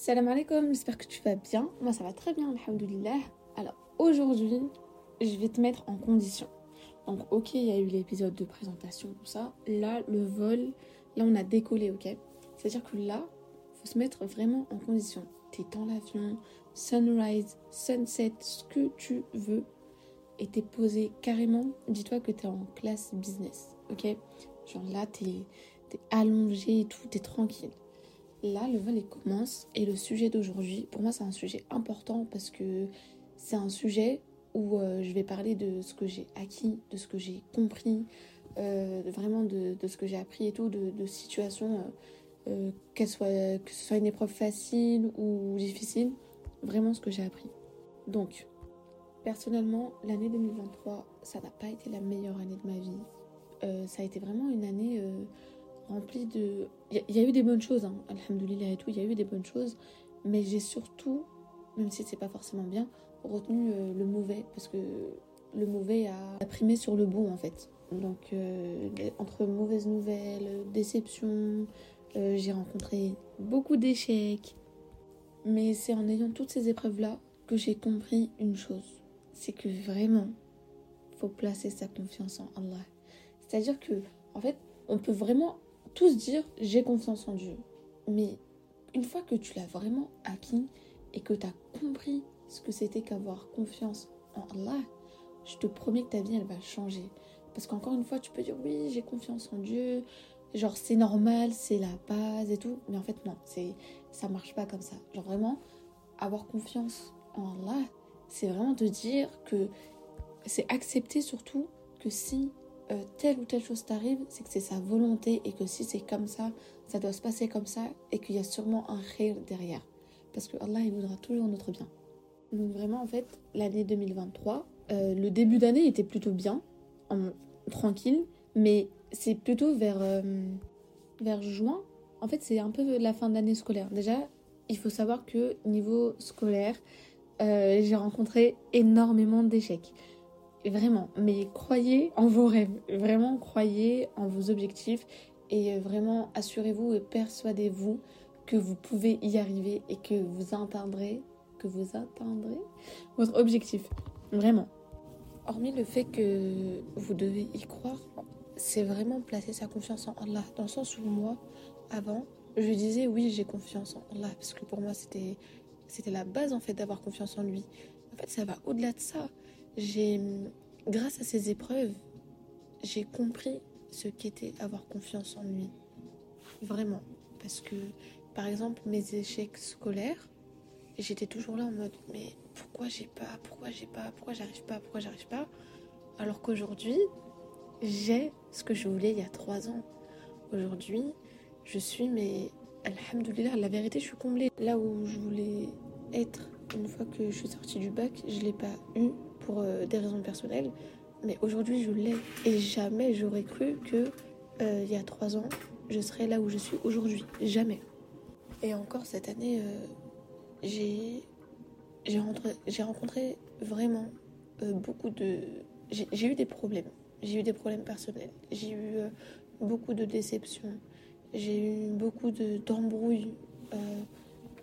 Salam alaikum, j'espère que tu vas bien. Moi ça va très bien, alhamdoulilah. Alors aujourd'hui, je vais te mettre en condition. Donc ok, il y a eu l'épisode de présentation, tout ça. Là, le vol, là on a décollé, ok? C'est-à-dire que là, faut se mettre vraiment en condition. T'es dans l'avion, sunrise, sunset, ce que tu veux. Et t'es posé carrément, dis-toi que t'es en classe business, ok? Genre là, t'es es allongé et tout, t'es tranquille. Là, le vol il commence et le sujet d'aujourd'hui, pour moi, c'est un sujet important parce que c'est un sujet où euh, je vais parler de ce que j'ai acquis, de ce que j'ai compris, euh, vraiment de, ce que j'ai appris et tout, de, situations, euh, que ce soit une épreuve facile ou difficile, vraiment ce que j'ai appris. Donc, personnellement, l'année 2023, ça n'a pas été la meilleure année de ma vie. ça a été vraiment une année rempli de. Il y, a eu des bonnes choses, hein, et tout, il y a eu des bonnes choses, mais j'ai surtout, même si c'est pas forcément bien, retenu euh, le mauvais, parce que le mauvais a, primé sur le bon en fait. Donc, euh, entre mauvaises nouvelles, déceptions, euh, j'ai rencontré beaucoup d'échecs, mais c'est en ayant toutes ces épreuves-là que j'ai compris une chose c'est que vraiment, faut placer sa confiance en Allah. C'est-à-dire que, en fait, on peut vraiment dire j'ai confiance en Dieu. Mais une fois que tu l'as vraiment acquis et que tu as compris ce que c'était qu'avoir confiance en Allah, je te promets que ta vie elle va changer. Parce qu'encore une fois, tu peux dire oui, j'ai confiance en Dieu, genre c'est normal, c'est la base et tout. Mais en fait, non, c'est ça marche pas comme ça. Genre vraiment, avoir confiance en Allah, c'est vraiment te dire que c'est accepter surtout que si euh, telle ou telle chose t'arrive, c'est que c'est sa volonté et que si c'est comme ça, ça doit se passer comme ça et qu'il y a sûrement un khayr derrière. Parce que Allah, il voudra toujours notre bien. Donc vraiment, en fait, l'année 2023, euh, le début d'année était plutôt bien, tranquille, mais c'est plutôt vers, euh, vers juin. En fait, c'est un peu la fin de l'année scolaire. Déjà, il faut savoir que niveau scolaire, j'ai rencontré énormément d'échecs. Vraiment, mais croyez en vos rêves, vraiment croyez en vos objectifs et vraiment assurez-vous et persuadez-vous que vous pouvez y arriver et que vous atteindrez, que vous atteindrez votre objectif. Vraiment. Hormis le fait que vous devez y croire, c'est vraiment placer sa confiance en Allah. Dans le sens où moi, avant, je disais oui, j'ai confiance en Allah parce que pour moi c'était c'était la base en fait d'avoir confiance en lui. En fait, ça va au-delà de ça grâce à ces épreuves, j'ai compris ce qu'était avoir confiance en lui. Vraiment. Parce que, par exemple, mes échecs scolaires, j'étais toujours là en mode, mais pourquoi j'ai pas, pourquoi j'ai pas, pourquoi j'arrive pas, pourquoi j'arrive pas? Alors qu'aujourd'hui, j'ai ce que je voulais il y a trois ans. Aujourd'hui, je suis, mais Alhamdoulilah, la vérité, je suis comblée. Là où je voulais être une fois que je suis sortie du bac, je l'ai pas eu pour euh, des raisons personnelles. Mais aujourd'hui, je l'ai. Et jamais j'aurais cru que euh, il y a trois ans, je serais là où je suis aujourd'hui. Jamais. Et encore cette année, euh, j'ai j'ai rencontré, vraiment beaucoup de. J'ai eu des problèmes. J'ai eu des problèmes personnels. J'ai eu beaucoup de déceptions. J'ai eu beaucoup d'embrouilles.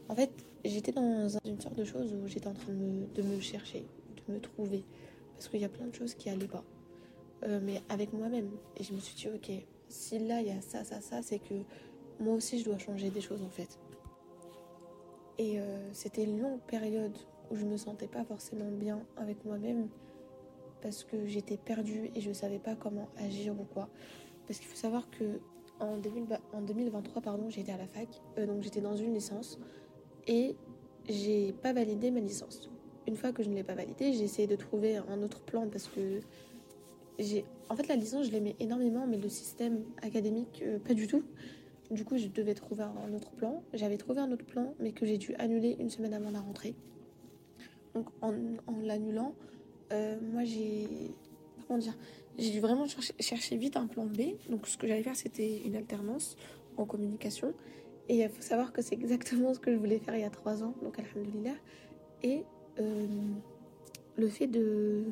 en fait, j'étais dans une sorte de chose où j'étais en train de me, de me chercher me trouver. Parce qu'il y a plein de choses qui allaient pas. Euh, mais avec moi-même. Et je me suis dit, ok, si là il y a ça, ça, ça, c'est que moi aussi je dois changer des choses en fait. Et euh, c'était une longue période où je me sentais pas forcément bien avec moi-même parce que j'étais perdue et je savais pas comment agir ou quoi. Parce qu'il faut savoir que en, 2023, pardon, j'étais à la fac, euh, donc j'étais dans une licence et j'ai pas validé ma licence une fois que je ne l'ai pas validé, j'ai essayé de trouver un autre plan parce que j'ai. En fait, la licence, je l'aimais énormément, mais le système académique, euh, pas du tout. Du coup, je devais trouver un autre plan. J'avais trouvé un autre plan, mais que j'ai dû annuler une semaine avant la rentrée. Donc, en, l'annulant, euh, moi, j'ai. Comment dire J'ai dû vraiment chercher, vite un plan B. Donc, ce que j'allais faire, c'était une alternance en communication. Et il faut savoir que c'est exactement ce que je voulais faire il y a trois ans. Donc, alhamdoulilah. Et euh, le fait de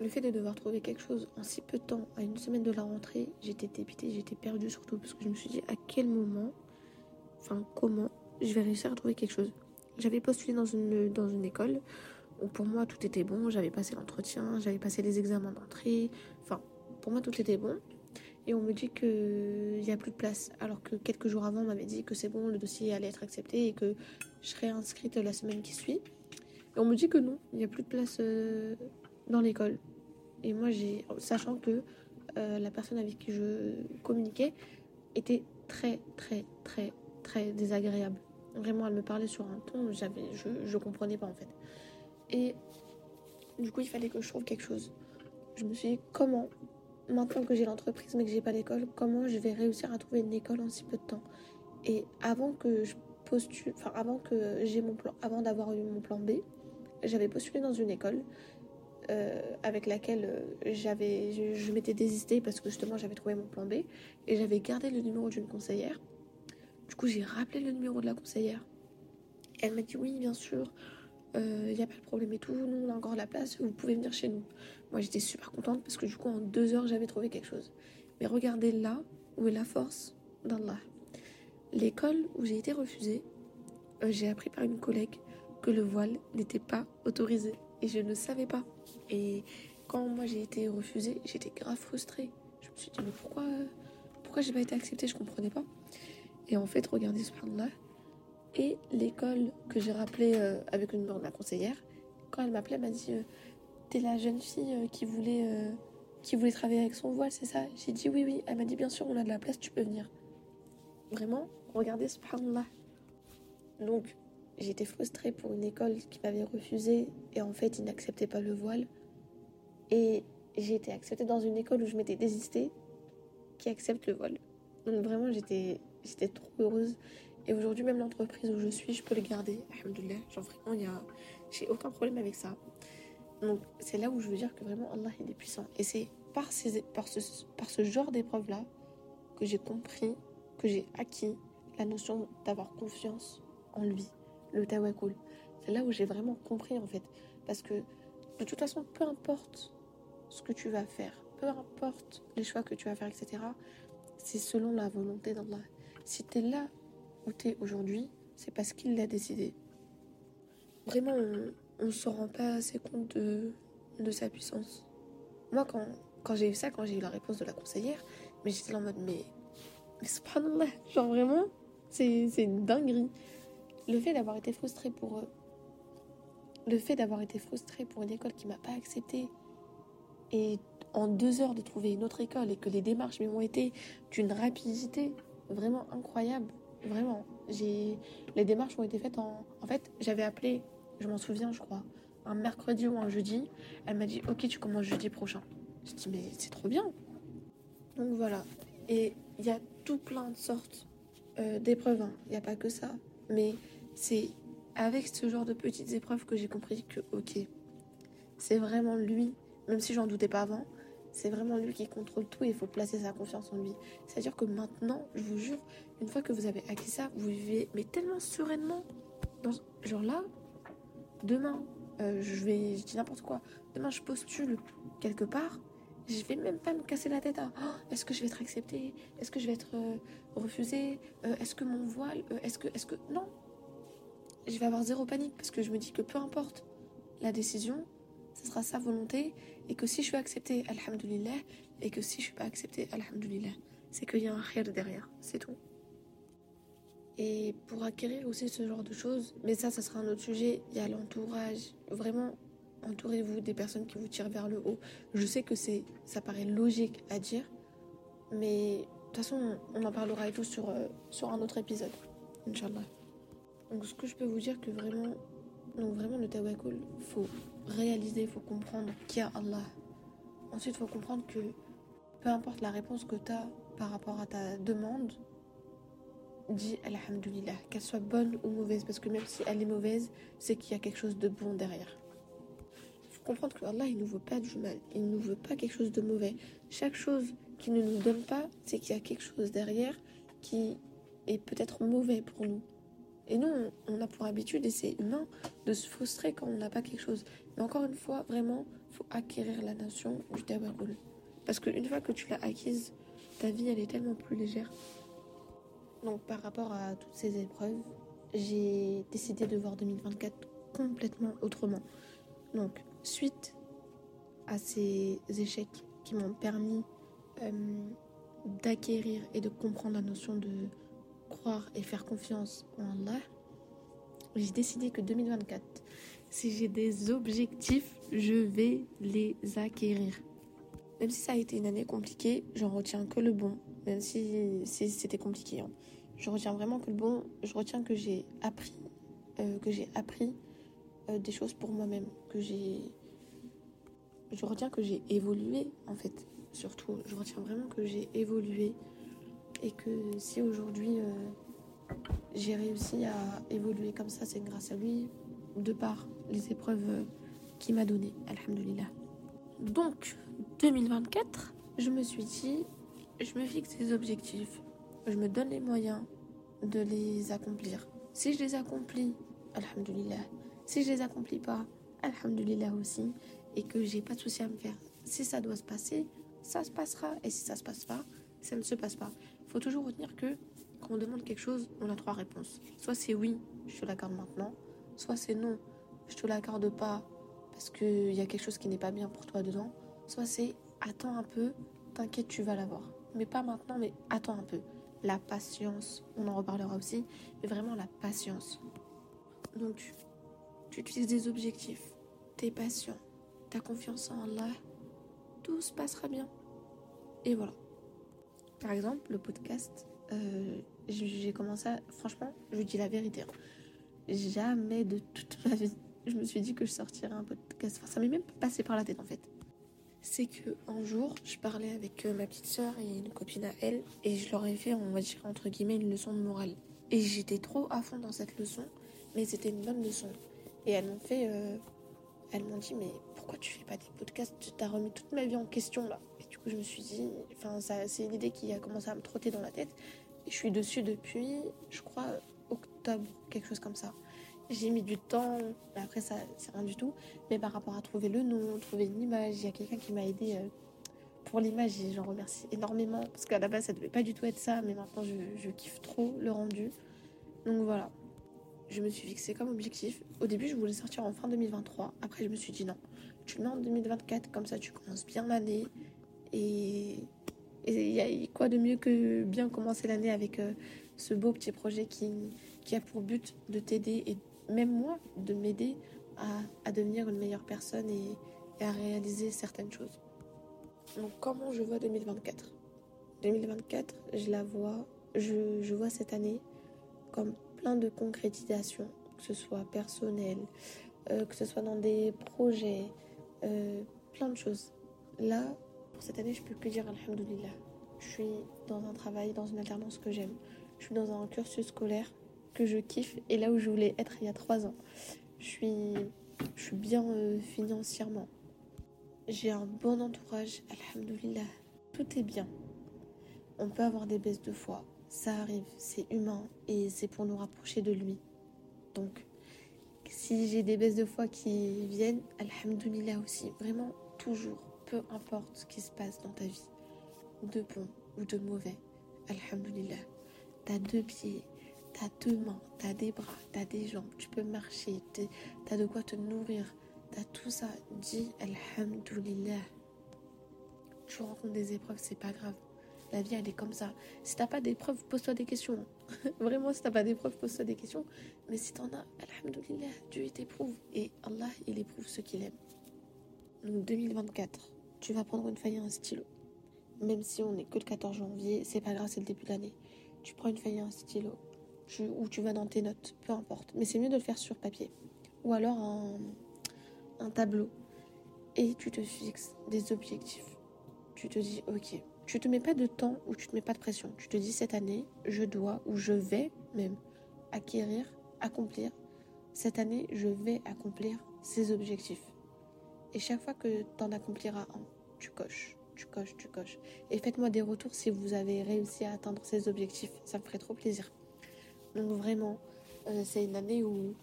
devoir trouver quelque chose en si peu de temps, à une semaine de la rentrée, j'étais dépitée, j'étais perdue surtout parce que je me suis dit à quel moment, enfin comment je vais réussir à trouver quelque chose? J'avais postulé dans une, dans une école où pour moi tout était bon, j'avais passé l'entretien, j'avais passé les examens d'entrée, enfin pour moi tout était bon. Et on me dit qu'il n'y a plus de place, alors que quelques jours avant on m'avait dit que c'est bon, le dossier allait être accepté et que je serais inscrite la semaine qui suit. On me dit que non, il n'y a plus de place euh, dans l'école. Et moi, j'ai, sachant que euh, la personne avec qui je communiquais était très, très, très, très désagréable. Vraiment, elle me parlait sur un ton, j'avais, je ne comprenais pas en fait. Et du coup, il fallait que je trouve quelque chose. Je me suis dit, comment, maintenant que j'ai l'entreprise mais que j'ai pas l'école, comment je vais réussir à trouver une école en si peu de temps? Et avant que je postule, enfin, avant que j'ai mon plan, avant d'avoir eu mon plan B, j'avais postulé dans une école euh, avec laquelle euh, j'avais, je, m'étais désistée parce que justement j'avais trouvé mon plan B et j'avais gardé le numéro d'une conseillère. Du coup, j'ai rappelé le numéro de la conseillère. elle m'a dit oui, bien sûr, il euh, n'y a pas de problème et tout, nous on a encore la place, vous pouvez venir chez nous. Moi j'étais super contente parce que du coup en deux heures j'avais trouvé quelque chose. Mais regardez là où est la force d'Allah. L'école où j'ai été refusée, j'ai appris par une collègue que le voile n'était pas autorisé et je ne savais pas. Et quand moi j'ai été refusée, j'étais grave frustrée. Je me suis dit mais pourquoi pourquoi j'ai pas été acceptée, je comprenais pas. Et en fait, regardez subhanallah et l'école que j'ai rappelée euh, avec numéro de ma conseillère, quand elle m'appelait, elle m'a dit euh, T'es la jeune fille euh, qui voulait qui voulait travailler avec son voile, c'est ça? J'ai dit oui oui. Elle m'a dit bien sûr, on a de la place, tu peux venir. Vraiment, regardez subhanallah. Donc J'étais frustrée pour une école qui m'avait refusé et en fait ils n'acceptaient pas le voile. Et j'ai été acceptée dans une école où je m'étais désistée qui accepte le voile. Donc vraiment j'étais trop heureuse. Et aujourd'hui même l'entreprise où je suis, je peux le garder. Alhamdoulilah. Genre vraiment il y a j'ai aucun problème avec ça. Donc c'est là où je veux dire que vraiment Allah il est puissant. Et c'est par, ces, par, ce, par ce genre d'épreuve là que j'ai compris, que j'ai acquis la notion d'avoir confiance en lui le tawakul. C'est là où j'ai vraiment compris en fait. Parce que de toute façon, peu importe ce que tu vas faire, peu importe les choix que tu vas faire, etc., c'est selon la volonté d'Allah. Si tu es là où tu es aujourd'hui, c'est parce qu'il l'a décidé. Vraiment, on ne se rend pas assez compte de, de sa puissance. Moi, quand, quand j'ai eu ça, quand j'ai eu la réponse de la conseillère, mais j'étais là en mode, mais, mais subhanallah, genre vraiment, c'est une dinguerie le fait d'avoir été frustrée pour le fait d'avoir été frustrée pour une école qui m'a pas acceptée et en deux heures de trouver une autre école et que les démarches m'ont été d'une rapidité vraiment incroyable. Vraiment, j'ai les démarches ont été faites en. En fait, j'avais appelé, je m'en souviens, je crois, un mercredi ou un jeudi. Elle m'a dit, ok, tu commences jeudi prochain. Je dis, mais c'est trop bien. Donc voilà. Et il y a tout plein de sortes euh, d'épreuves. Hein. Il n'y a pas que ça. Mais c'est avec ce genre de petites épreuves que j'ai compris que, ok, c'est vraiment lui, même si j'en doutais pas avant, c'est vraiment lui qui contrôle tout et il faut placer sa confiance en lui. C'est-à-dire que maintenant, je vous jure, une fois que vous avez acquis ça, vous vivez mais tellement sereinement. Dans, genre là, demain, euh, je vais, je dis n'importe quoi, demain je postule quelque part, je vais même pas me casser la tête à oh, est-ce que je vais être acceptée, est-ce que je vais être euh, refusée, euh, est-ce que mon voile, est-ce que, est-ce que, non, je vais avoir zéro panique parce que je me dis que peu importe la décision, ce sera sa volonté et que si je suis acceptée, alhamdulillah, et que si je suis pas acceptée, alhamdulillah, c'est qu'il y a un khir derrière, c'est tout. Et pour acquérir aussi ce genre de choses, mais ça, ça sera un autre sujet, il y a l'entourage. Vraiment, entourez-vous des personnes qui vous tirent vers le haut. Je sais que c'est, ça paraît logique à dire, mais de toute façon, on en parlera et tout sur, euh, sur un autre épisode, Inch'Allah. Donc ce que je peux vous dire que vraiment, donc vraiment le tawakul, faut réaliser, faut comprendre qu'il y a Allah. Ensuite, faut comprendre que peu importe la réponse que tu as par rapport à ta demande, dis Alhamdulillah, qu'elle soit bonne ou mauvaise, parce que même si elle est mauvaise, c'est qu'il y a quelque chose de bon derrière. Il faut comprendre que Allah, il ne veut pas du mal, il ne veut pas quelque chose de mauvais. Chaque chose qu'il ne nous donne pas, c'est qu'il y a quelque chose derrière qui est peut-être mauvais pour nous. Et nous, on a pour habitude, et c'est humain, de se frustrer quand on n'a pas quelque chose. Mais encore une fois, vraiment, faut acquérir la notion du tabarul. Parce qu'une fois que tu l'as acquise, ta vie, elle est tellement plus légère. Donc par rapport à toutes ces épreuves, j'ai décidé de voir 2024 complètement autrement. Donc, suite à ces échecs qui m'ont permis euh, d'acquérir et de comprendre la notion de croire et faire confiance en Allah, j'ai décidé que 2024, si j'ai des objectifs, je vais les acquérir. Même si ça a été une année compliquée, j'en retiens que le bon, même si, c'était compliqué. Hein. Je retiens vraiment que le bon, je retiens que j'ai appris, euh, que j'ai appris euh, des choses pour moi-même, que j'ai, je retiens que j'ai évolué en fait. Surtout, je retiens vraiment que j'ai évolué et que si aujourd'hui euh, j'ai réussi à évoluer comme ça, c'est grâce à lui, de par les épreuves qu'il m'a données. Alhamdulillah. Donc, 2024, je me suis dit, je me fixe des objectifs, je me donne les moyens de les accomplir. Si je les accomplis, alhamdulillah. Si je les accomplis pas, alhamdulillah aussi. Et que j'ai pas de souci à me faire. Si ça doit se passer, ça se passera. Et si ça se passe pas, ça ne se passe pas. Faut toujours retenir que quand on demande quelque chose, on a trois réponses. Soit c'est oui, je te l'accorde maintenant. Soit c'est non, je te l'accorde pas parce qu'il y a quelque chose qui n'est pas bien pour toi dedans. Soit c'est attends un peu, t'inquiète, tu vas l'avoir. Mais pas maintenant, mais attends un peu. La patience, on en reparlera aussi, mais vraiment la patience. Donc, tu utilises des objectifs, t'es patient, t'as confiance en Allah, tout se passera bien. Et voilà. Par exemple, le podcast, euh, j'ai commencé à... Franchement, je dis la vérité. Hein. Jamais de toute ma vie, je me suis dit que je sortirais un podcast. Enfin, ça m'est même pas passé par la tête en fait c'est que un jour, je parlais avec euh, ma petite soeur et une copine à elle, et je leur ai fait, on va dire entre guillemets, une leçon de morale. Et j'étais trop à fond dans cette leçon, mais c'était une bonne leçon. Et elles m'ont fait, euh, elles m'ont dit, mais pourquoi tu fais pas des podcasts? Tu t'as remis toute ma vie en question là. Du je me suis dit, enfin, c'est une idée qui a commencé à me trotter dans la tête. Je suis dessus depuis, je crois, octobre, quelque chose comme ça. J'ai mis du temps, mais après ça, c'est rien du tout. Mais par rapport à trouver le nom, trouver une image, il y a quelqu'un qui m'a aidé euh, pour l'image et j'en remercie énormément. Parce qu'à la base, ça devait pas du tout être ça, mais maintenant, je, kiffe trop le rendu. Donc voilà, je me suis fixé comme objectif. Au début, je voulais sortir en fin 2023. Après, je me suis dit non, tu le mets en 2024, comme ça, tu commences bien l'année. Et il y a quoi de mieux que bien commencer l'année avec euh, ce beau petit projet qui, a pour but de t'aider et même moi, de m'aider à, devenir une meilleure personne et, à réaliser certaines choses. Donc comment je vois 2024 2024, je la vois, je, vois cette année comme plein de concrétisation, que ce soit personnel, euh, que ce soit dans des projets, euh, plein de choses. Là, pour cette année, je peux que dire Alhamdulillah. Je suis dans un travail, dans une alternance que j'aime. Je suis dans un cursus scolaire que je kiffe et là où je voulais être il y a trois ans. Je suis, je suis bien euh, financièrement. J'ai un bon entourage, alhamdoulilah. Tout est bien. On peut avoir des baisses de foi. Ça arrive, c'est humain et c'est pour nous rapprocher de lui. Donc, si j'ai des baisses de foi qui viennent, alhamdoulilah aussi. Vraiment, toujours, peu importe ce qui se passe dans ta vie, de bon ou de mauvais, alhamdoulilah. T'as deux pieds, T'as deux mains, t'as des bras, t'as des jambes, tu peux marcher, t'as de quoi te nourrir, t'as tout ça. Dis Alhamdulillah. Tu rencontres des épreuves, c'est pas grave. La vie, elle est comme ça. Si t'as pas d'épreuves, pose-toi des questions. Vraiment, si t'as pas d'épreuves, pose-toi des questions. Mais si t'en as, Alhamdulillah, Dieu t'éprouve. Et Allah, il éprouve ceux qu'il aime. Donc 2024, tu vas prendre une feuille et un stylo. Même si on n'est que le 14 janvier, c'est pas grave, c'est le début de l'année. Tu prends une feuille et un stylo ou tu vas dans tes notes, peu importe. Mais c'est mieux de le faire sur papier ou alors un, un tableau. Et tu te fixes des objectifs. Tu te dis, ok, tu te mets pas de temps ou tu te mets pas de pression. Tu te dis, cette année, je dois ou je vais même acquérir, accomplir. Cette année, je vais accomplir ces objectifs. Et chaque fois que tu en accompliras un, tu coches, tu coches, tu coches. Et faites-moi des retours si vous avez réussi à atteindre ces objectifs. Ça me ferait trop plaisir. Donc vraiment, euh, c'est une année où,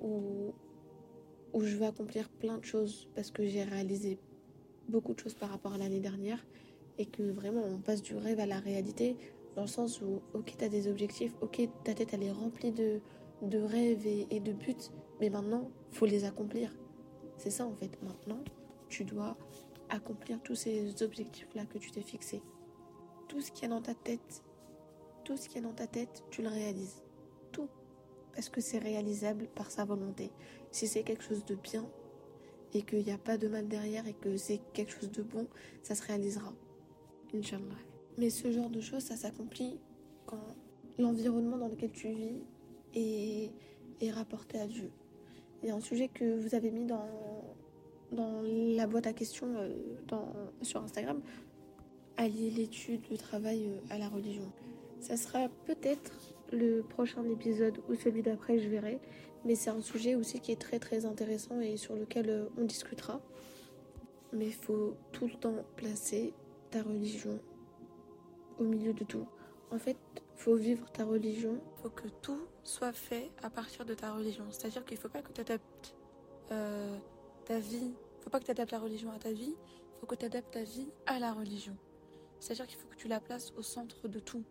où, où je vais accomplir plein de choses parce que j'ai réalisé beaucoup de choses par rapport à l'année dernière et que vraiment on passe du rêve à la réalité dans le sens où ok tu as des objectifs, ok ta tête elle est remplie de, de rêves et, de buts, mais maintenant, faut les accomplir. C'est ça en fait. Maintenant, tu dois accomplir tous ces objectifs-là que tu t'es fixés. Tout ce qui est dans ta tête, tout ce qui est dans ta tête, tu le réalises. Tout. Parce que c'est réalisable par sa volonté. Si c'est quelque chose de bien et qu'il n'y a pas de mal derrière et que c'est quelque chose de bon, ça se réalisera. Inch'Allah. Mais ce genre de choses, ça s'accomplit quand l'environnement dans lequel tu vis est, est rapporté à Dieu. Il y a un sujet que vous avez mis dans, dans la boîte à questions euh, sur Instagram, allier l'étude, le travail euh, à la religion. Ça sera peut-être le prochain épisode ou celui d'après, je verrai. Mais c'est un sujet aussi qui est très très intéressant et sur lequel euh, on discutera. Mais il faut tout le temps placer ta religion au milieu de tout. En fait, faut vivre ta religion. Il faut que tout soit fait à partir de ta religion. C'est-à-dire qu'il ne faut pas que tu adaptes euh, ta vie. Faut pas que tu adaptes la religion à ta vie. Il faut que tu adaptes ta vie à la religion. C'est-à-dire qu'il faut que tu la places au centre de tout.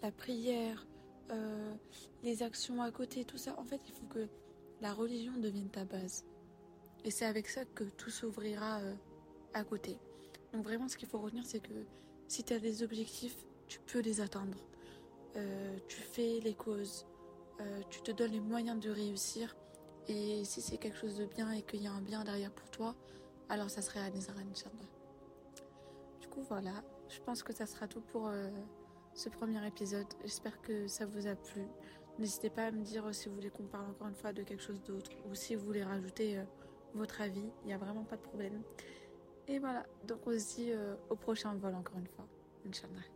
La prière, euh, les actions à côté, tout ça. En fait, il faut que la religion devienne ta base. Et c'est avec ça que tout s'ouvrira euh, à côté. Donc vraiment, ce qu'il faut retenir, c'est que si tu as des objectifs, tu peux les atteindre. Euh, tu fais les causes, tu te donnes les moyens de réussir. Et si c'est quelque chose de bien et qu'il y a un bien derrière pour toi, alors ça se réalisera, Inch'Allah. Du coup, voilà, je pense que ça sera tout pour ce premier épisode. J'espère que ça vous a plu. N'hésitez pas à me dire si vous voulez qu'on parle encore une fois de quelque chose d'autre ou si vous voulez rajouter euh, votre avis. Il n'y a vraiment pas de problème. Et voilà, donc on se dit euh, au prochain vol encore une fois. Inch'Allah.